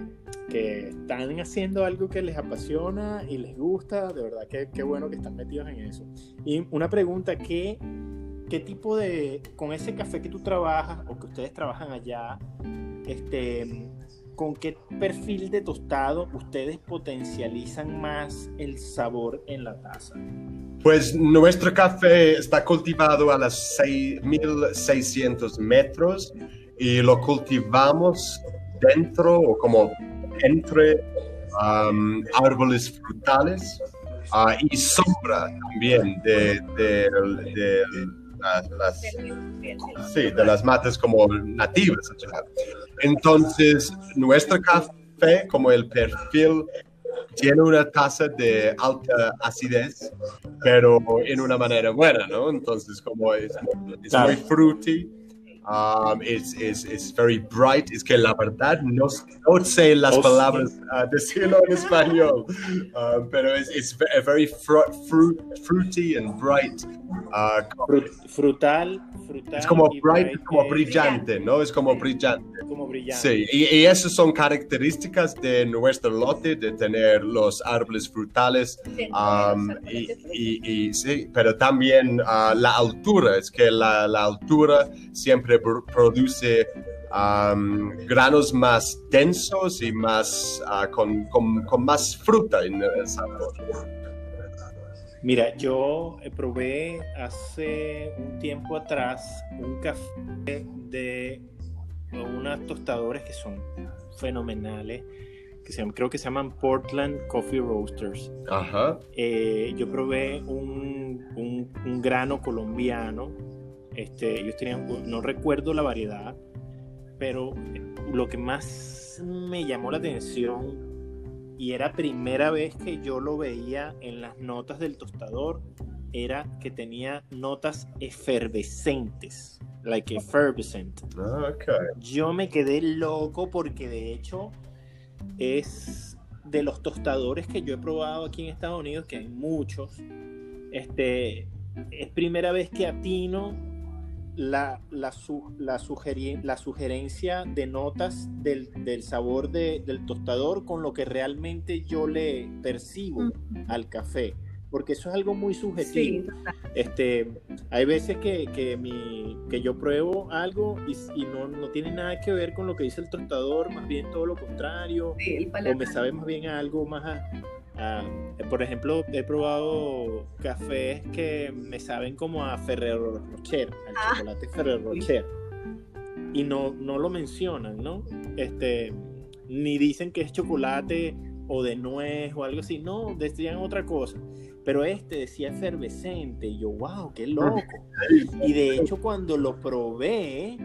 que están haciendo algo que les apasiona y les gusta. De verdad, qué, qué bueno que están metidos en eso. Y una pregunta, ¿qué, ¿qué tipo de, con ese café que tú trabajas o que ustedes trabajan allá, este, con qué perfil de tostado ustedes potencializan más el sabor en la taza?
Pues nuestro café está cultivado a las 6.600 metros y lo cultivamos dentro o como entre um, árboles frutales ah, y sombra también de, de- las- de las matas como nativas. Entonces, nuestro café, como el perfil, tiene una tasa de alta acidez, pero en una manera buena, ¿no? Entonces, como es, es
Claro.
muy fruity, um, es, es, es very bright, es que la verdad no, no sé las
Oh,
palabras ah, decirlo en español, ah, pero es, es ve- very fru- fruit, fruity and bright. Ah,
Fru- frutal, frutal.
es como bright, es como
eh,
brillante, ¿no? Es como brillante.
como brillante.
Sí, y, y esas son características de nuestro lote, de tener los árboles frutales, um, y, y- y sí, pero también ah, la altura, es que la, la altura siempre pr- produce um, granos más densos y más ah, con, con- con más fruta en el sabor.
Mira, yo eh, probé hace un tiempo atrás un café de unas tostadoras que son fenomenales, que se creo que se llaman Portland Coffee Roasters.
Ajá.
Eh, yo probé un, un- un grano colombiano, este, ellos tenían, no recuerdo la variedad, pero lo que más me llamó la atención y era primera vez que yo lo veía en las notas del tostador, era que tenía notas efervescentes, like effervescent.
Ah, ok.
Yo me quedé loco porque de hecho es de los tostadores que yo he probado aquí en Estados Unidos, que hay muchos. Este, es primera vez que atino la, la, su- la, sugeri- la sugerencia de notas del, del sabor de- del tostador con lo que realmente yo le percibo al café. Porque eso es algo muy subjetivo.
Sí,
Este, hay veces que, que, mi, que yo pruebo algo y, y no, no tiene nada que ver con lo que dice el tostador, más bien todo lo contrario,
sí,
o me sabe más bien algo más, a- Ah, por ejemplo, he probado cafés que me saben como a Ferrero Rocher, al
Ah,
chocolate Ferrero Rocher. Y no, no lo mencionan, ¿no? Este, ni dicen que es chocolate o de nuez o algo así. No, decían otra cosa. Pero este decía efervescente. Y yo, wow, qué loco. Y de hecho, cuando lo probé,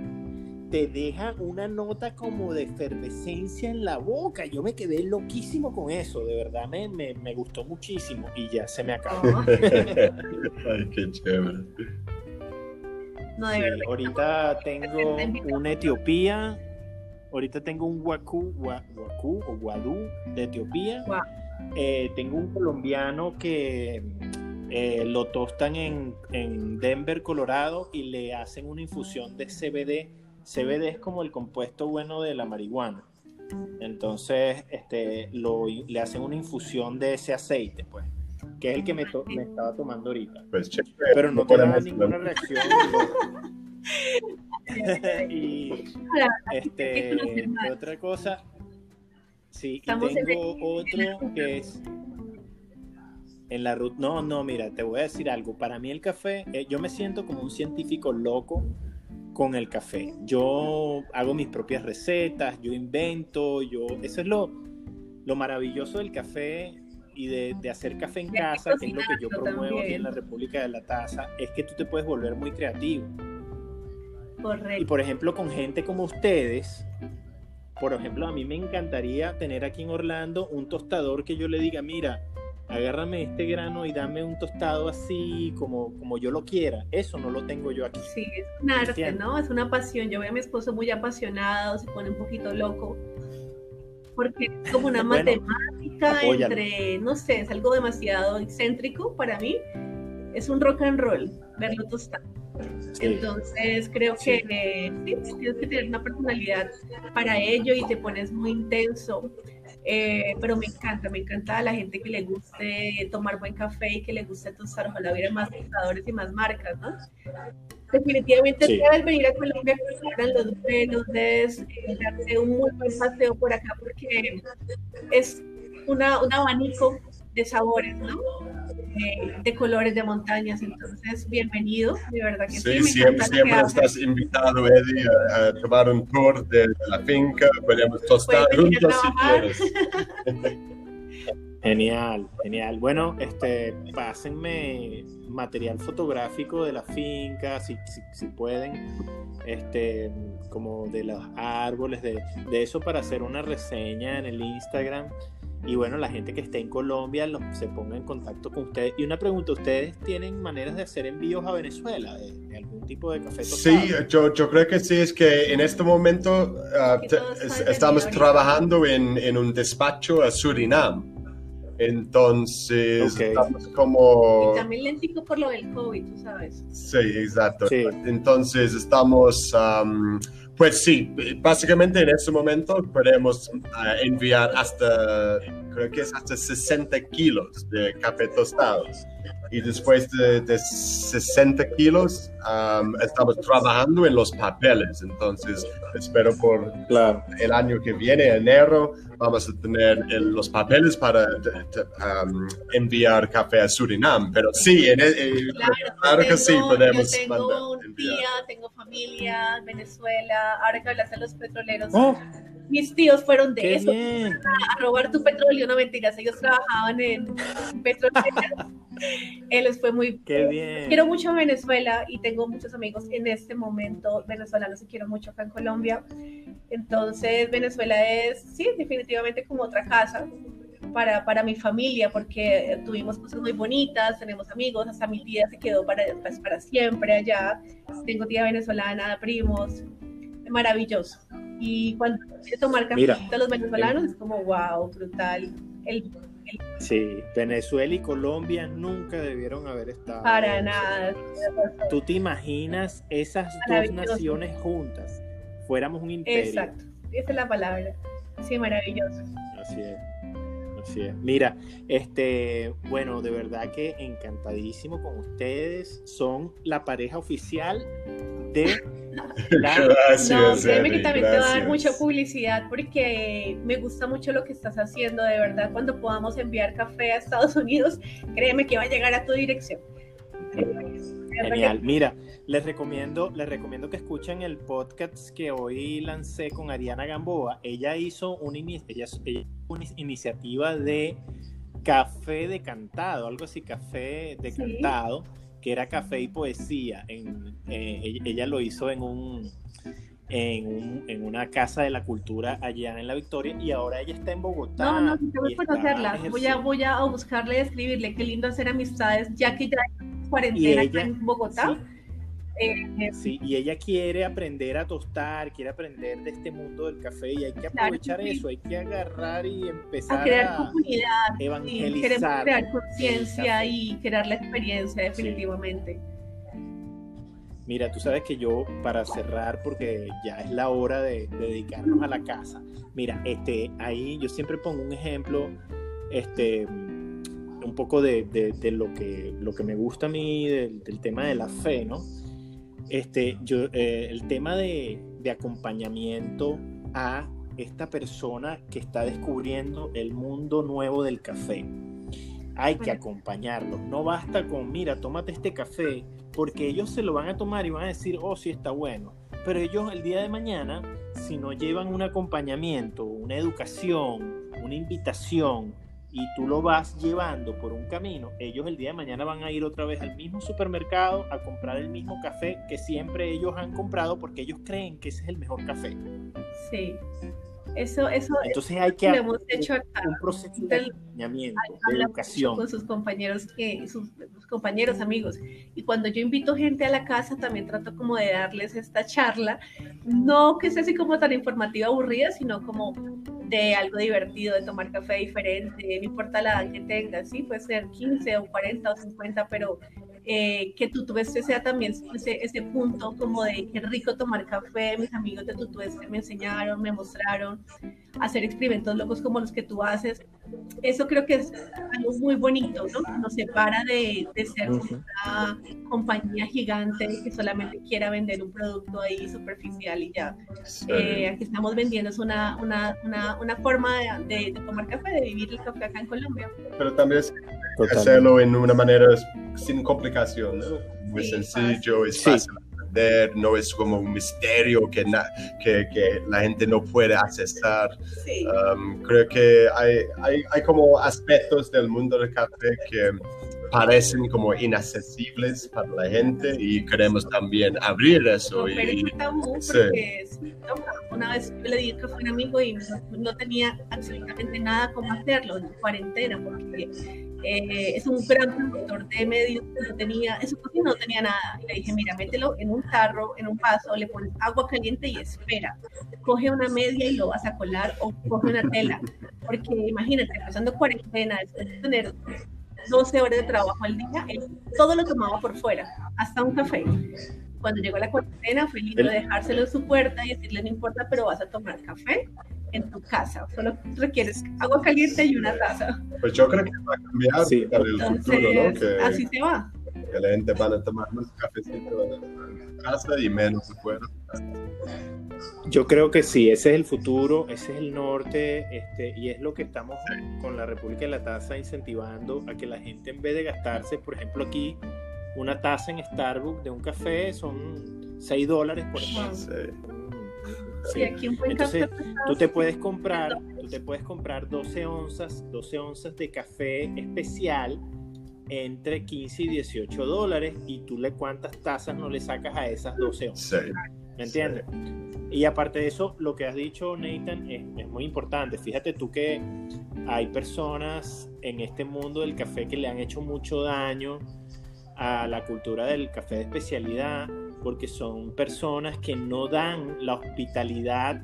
te deja una nota como de efervescencia en la boca. Yo me quedé loquísimo con eso. De verdad, me, me, me gustó muchísimo. Y ya se me acabó.
Ay, qué chévere.
no, de
Sí,
verdad.
ahorita tengo una Etiopía. Ahorita tengo un Waku, Wa- Waku o Guadú de Etiopía. Eh, tengo un colombiano que eh, lo tostan en, en Denver, Colorado, y le hacen una infusión de CBD. CBD es como el compuesto bueno de la marihuana. Entonces, este, lo, le hacen una infusión de ese aceite, pues, que es el que me, to- me estaba tomando ahorita.
Pues chévere.
Pero no te da ninguna reacción. y este,
Hay que conocer más.
¿qué otra cosa. Sí, y tengo otro que es en la ruta. No, no, mira, te voy a decir algo. Para mí el café, eh, yo me siento como un científico loco con el café. Yo hago mis propias recetas, yo invento, yo, eso es lo, lo maravilloso del café y de, de hacer café en casa, que es lo que yo promuevo aquí en la República de la Taza, es que tú te puedes volver muy creativo. Y por ejemplo, con gente como ustedes, por ejemplo, a mí me encantaría tener aquí en Orlando un tostador que yo le diga, mira, agárrame este grano y dame un tostado así como, como yo lo quiera. Eso no lo tengo yo aquí.
Sí, es un arte. ¿no? Es una pasión. Yo veo a mi esposo muy apasionado, se pone un poquito loco, porque es como una
Bueno,
matemática
apóyalo.
entre, no sé, es algo demasiado excéntrico para mí. Es un rock and roll verlo tostar.
Sí.
Entonces creo que eh, sí, tienes que tener una personalidad para ello y te pones muy intenso. Eh, pero me encanta, me encanta la gente que le guste tomar buen café y que le guste tostar. Ojalá hubiera más tostadores y más marcas, ¿no? Definitivamente
Sí.
debes venir a Colombia que los velos, debes eh, darte un muy buen paseo por acá porque es una, un abanico de sabores, ¿no? Eh, de colores, de montañas. Entonces, bienvenido, de verdad que sí.
Sí, siempre, estás invitado, Eddie, a, a tomar un tour de la finca. Podemos tostar juntos si quieres.
Genial, genial. Bueno, este, pásenme material fotográfico de la finca, si, si, si pueden, este, como de los árboles, de, de eso para hacer una reseña en el Instagram. Y bueno, la gente que esté en Colombia los- se ponga en contacto con ustedes. Y una pregunta, ¿ustedes tienen maneras de hacer envíos a Venezuela de, de algún tipo de café tostado?
Sí, yo, yo creo que sí, es que en este momento
Que
te- estamos trabajando en, en un despacho a Surinam. Entonces,
Ok.
estamos como...
Y también lentico por lo del COVID, tú sabes.
Sí, exacto.
Sí.
Entonces estamos, am, pues sí, básicamente en este momento podemos ah, enviar hasta, creo que es hasta 60 kilos de café tostados. Y después de, de 60 kilos am, estamos trabajando en los papeles. Entonces espero por
Claro.
el año que viene, enero, vamos a tener el- los papeles para de- de, um, enviar café a Surinam. Pero sí, en el- eh, claro, que sí,
tengo-
podemos
Yo tengo
mandar,
un
enviar.
tía, tengo familia en Venezuela. Ahora que hablas de los petroleros,
Oh,
mis tíos fueron de eso.
bien.
a robar tu petróleo, no mentiras, ellos trabajaban en petroleras. Él les fue muy
Qué bien.
Quiero mucho a Venezuela y tengo muchos amigos en este momento venezolanos y quiero mucho acá en Colombia. Entonces, Venezuela es, sí, definitivamente como otra casa para, para mi familia porque tuvimos cosas muy bonitas, tenemos amigos, hasta mi tía se quedó para, pues, para siempre allá. Tengo tía venezolana, primos, maravilloso. Y cuando quiere tomar café
Mira.
de los venezolanos es como, wow, brutal. El,
Sí, Venezuela y Colombia nunca debieron haber estado.
para nada.
¿Tú te imaginas esas dos naciones juntas? Fuéramos un imperio.
Exacto, esa es la palabra. Sí, maravilloso.
Así es. Así es. Mira, este, bueno, de verdad que encantadísimo con ustedes. Son la pareja oficial de
Gracias.
No, créeme que también te va a dar mucha publicidad porque me gusta mucho lo que estás haciendo, de verdad. Cuando podamos enviar café a Estados Unidos, créeme que va a llegar a tu dirección.
Genial. Mira, les recomiendo, les recomiendo que escuchen el podcast que hoy lancé con Ariana Gamboa. Ella hizo una, ini- ella- ella- una iniciativa de café decantado, algo así, café decantado, que era café y poesía. En, eh, ella, lo hizo en un, en un- en una casa de la cultura allá en La Victoria y ahora ella está en Bogotá.
No, no, tengo
y
que
está
conocerla. Voy a, voy a buscarle y escribirle. Qué lindo hacer amistades, ya que ya hay cuarentena
ella-
en Bogotá.
Sí.
Eh,
Sí, y ella quiere aprender a tostar, quiere aprender de este mundo del café y hay que aprovechar eso, hay que agarrar y empezar
a crear
a
comunidad, sí, queremos
evangelizar.
crear conciencia y crear la experiencia, definitivamente.
Mira, tú sabes que yo, para cerrar, porque ya es la hora de, de dedicarnos a la casa, mira, este, ahí yo siempre pongo un ejemplo, este, un poco de, de- de lo, que, lo que me gusta a mí del, del tema de la fe, ¿no? Este, yo, eh, el tema de, de acompañamiento a esta persona que está descubriendo el mundo nuevo del café. Hay que acompañarlos. No basta con, mira, tómate este café, porque ellos se lo van a tomar y van a decir, oh, sí está bueno. Pero ellos el día de mañana, si no llevan un acompañamiento, una educación, una invitación, y tú lo vas llevando por un camino, ellos el día de mañana van a ir otra vez al mismo supermercado a comprar el mismo café que siempre ellos han comprado porque ellos creen que ese es el mejor café.
Sí. Eso, eso
Entonces hay que hacer
hemos hecho acá.
un proceso de
Del-
acompañamiento, de educación.
con sus compañeros que sus, sus compañeros amigos y cuando yo invito gente a la casa también trato como de darles esta charla no que sea así como tan informativa aburrida sino como de algo divertido de tomar café diferente no importa la edad que tengas sí puede ser 15 o 40 o 50 pero eh, que Tutueste sea también ese, ese punto como de qué rico tomar café, mis amigos de Tutueste me enseñaron, me mostraron, hacer experimentos locos como los que tú haces. Eso creo que es algo muy bonito, ¿no? Nos separa de, de ser
Ujú.
una compañía gigante que solamente quiera vender un producto ahí superficial y ya.
Sí.
Eh, aquí estamos vendiendo es una, una, una, una forma de, de- de tomar café, de vivir el café acá en Colombia.
Pero también es
Totalmente.
hacerlo en una manera sin complicación, ¿no? Muy
Sí,
sencillo, es
Sí.
fácil de entender, no es como un misterio que, na- que, que la gente no puede accesar.
Sí.
Um, creo que hay, hay, hay como aspectos del mundo del café que parecen como inaccesibles para la gente y queremos también abrir eso.
romper
Y,
ese tabú porque sí, una vez le di café a un amigo y no, no tenía absolutamente nada cómo hacerlo en cuarentena porque eh, es un gran productor de medios que no tenía, en su cocina no tenía nada. Y le dije mira mételo en un tarro, en un vaso, le pones agua caliente y espera, coge una media y lo vas a colar o coge una tela porque imagínate, empezando cuarentena, después de tener 12 horas de trabajo al día, él todo lo tomaba por fuera, hasta un café. Cuando llegó la cuarentena fue lindo
El-
dejárselo en su puerta y decirle no importa, pero vas a tomar café en tu casa. Solo requieres agua caliente y una taza.
pues yo creo que va a cambiar
Sí.
para el futuro, ¿no? Que,
así se va.
que la gente van a tomar más cafecito en casa y menos afuera.
Yo creo que sí, ese es el futuro, ese es el norte, este, y es lo que estamos con la República de la Taza incentivando a que la gente en vez de gastarse, por ejemplo aquí, una taza en Starbucks de un café son 6 dólares por ejemplo.
Sí.
Sí.
Aquí un buen
Entonces,
café.
Tú te puedes comprar, tú te puedes comprar 12 onzas, 12 onzas de café especial entre 15 y 18 dólares y tú le cuántas tazas no le sacas a esas 12 onzas.
Sí.
¿Me entiendes? Y aparte de eso, lo que has dicho, Nathan, es, es muy importante. Fíjate tú que hay personas en este mundo del café que le han hecho mucho daño a la cultura del café de especialidad porque son personas que no dan la hospitalidad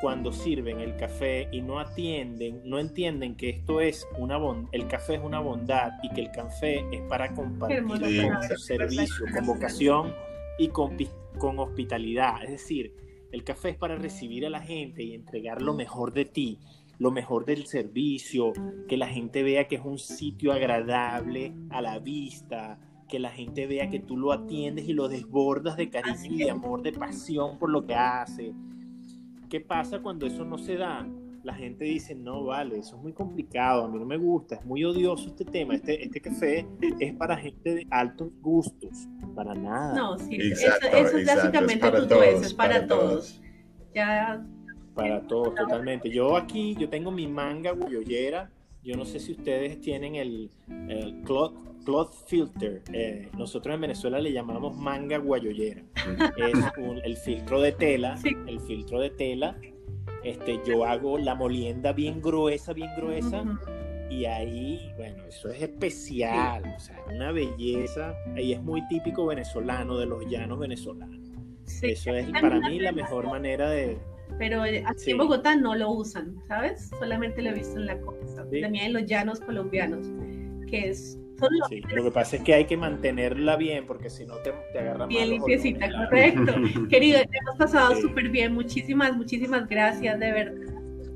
cuando sirven el café y no atienden, no entienden que esto es una bon- el café es una bondad y que el café es para compartir
Sí.
con servicio, con vocación y con hospitalidad. Es decir, el café es para recibir a la gente y entregar lo mejor de ti, lo mejor del servicio, que la gente vea que es un sitio agradable a la vista, que la gente vea que tú lo atiendes y lo desbordas de cariño y de amor, de pasión por lo que hace. ¿Qué pasa cuando eso no se da? La gente dice, no, vale, eso es muy complicado, a mí no me gusta, es muy odioso este tema, este, este café es para gente de altos gustos, para nada.
No, sí, eso, es básicamente es para todos, es para, todos. Ya...
Para todos, totalmente. Yo aquí, yo tengo mi manga guayollera, yo no sé si ustedes tienen el, el cloth, cloth filter. Eh, nosotros en Venezuela le llamamos manga guayollera. Es el filtro de tela, el filtro de tela este, yo hago la molienda bien gruesa, bien gruesa. Y ahí, bueno, eso es especial, o sea, una belleza. Ahí es muy típico venezolano, de los llanos venezolanos. Eso es para mí la mejor manera de...
Pero eh, aquí en Bogotá no lo usan, ¿sabes? Solamente lo he visto en la costa, también en los llanos colombianos, que es
Sí, lo que pasa es que hay que mantenerla bien porque si no te, te agarran
Bien limpiecita, correcto. Querido, te hemos pasado súper bien. Muchísimas, muchísimas gracias, de verdad.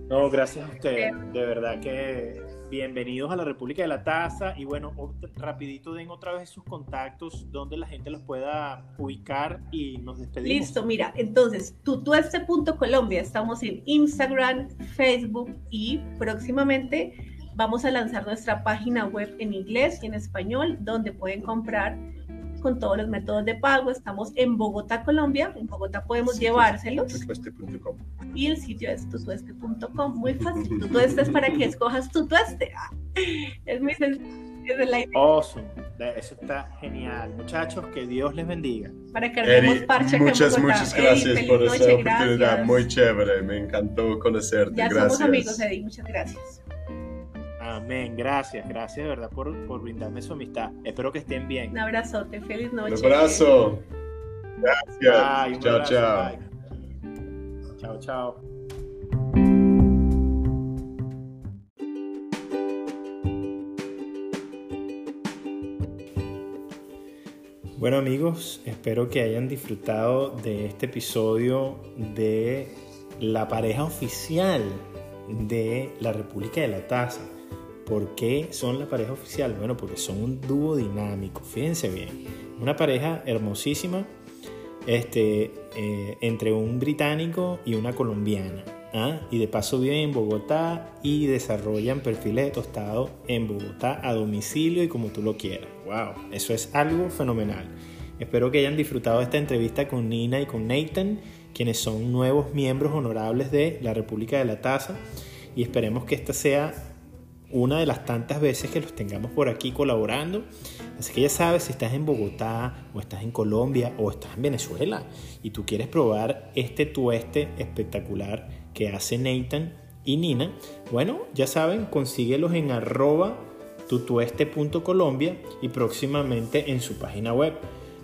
No, gracias a usted. De verdad que bienvenidos a la República de la Taza. Y bueno, rapidito den otra vez sus contactos donde la gente los pueda ubicar y nos despedimos.
Listo, mira, entonces, tutueste.colombia. Estamos en Instagram, Facebook y próximamente Vamos a lanzar nuestra página web en inglés y en español, donde pueden comprar con todos los métodos de pago. Estamos en Bogotá, Colombia. En Bogotá podemos llevárselos. Y el sitio es tutueste.com. Muy fácil. Tutueste es para que escojas tu tueste. Ah, es muy sencillo.
Awesome. Eso está genial. Muchachos, que Dios les bendiga.
Para que hagamos parche
Muchas, muchas gracias por esa oportunidad. Muy chévere. Me encantó conocerte.
Ya
gracias.
somos amigos, Eddie. Muchas gracias.
Amén, gracias, gracias de verdad por, por brindarme su amistad. Espero que estén bien.
Un abrazote, feliz noche.
Un abrazo. Gracias. chao, chao.
Chao, chao. Bueno amigos, espero que hayan disfrutado de este episodio de la pareja oficial de la República de la Taza. ¿Por qué son la pareja oficial? Bueno, porque son un dúo dinámico, fíjense bien. Una pareja hermosísima este, eh, entre un británico y una colombiana. ¿ah? Y de paso viven en Bogotá y desarrollan perfiles de tostado en Bogotá a domicilio y como tú lo quieras. ¡Wow! Eso es algo fenomenal. Espero que hayan disfrutado esta entrevista con Nina y con Nathan, quienes son nuevos miembros honorables de la República de la Taza. Y esperemos que esta sea una de las tantas veces que los tengamos por aquí colaborando. Así que ya sabes, si estás en Bogotá o estás en Colombia o estás en Venezuela y tú quieres probar este tueste espectacular que hace Nathan y Nina, bueno, ya saben, consíguelos en arroba tutueste.colombia y próximamente en su página web.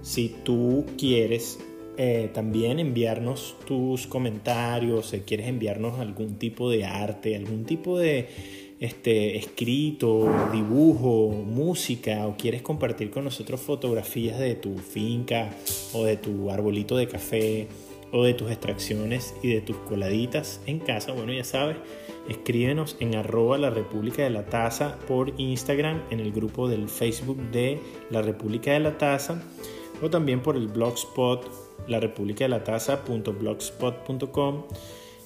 Si tú quieres eh, también enviarnos tus comentarios, si quieres enviarnos algún tipo de arte, algún tipo de este, escrito, dibujo, música o quieres compartir con nosotros fotografías de tu finca o de tu arbolito de café o de tus extracciones y de tus coladitas en casa, bueno ya sabes, escríbenos en arroba la República de la Taza por Instagram, en el grupo del Facebook de la República de la Taza o también por el blogspot la República de la Taza.blogspot.com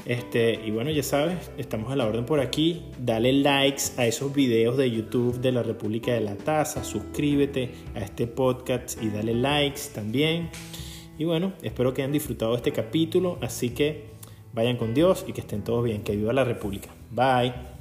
este, y bueno, ya sabes, estamos a la orden por aquí. Dale likes a esos videos de YouTube de la República de la Taza. Suscríbete a este podcast y dale likes también. Y bueno, espero que hayan disfrutado este capítulo. Así que vayan con Dios y que estén todos bien. Que viva la República. Bye.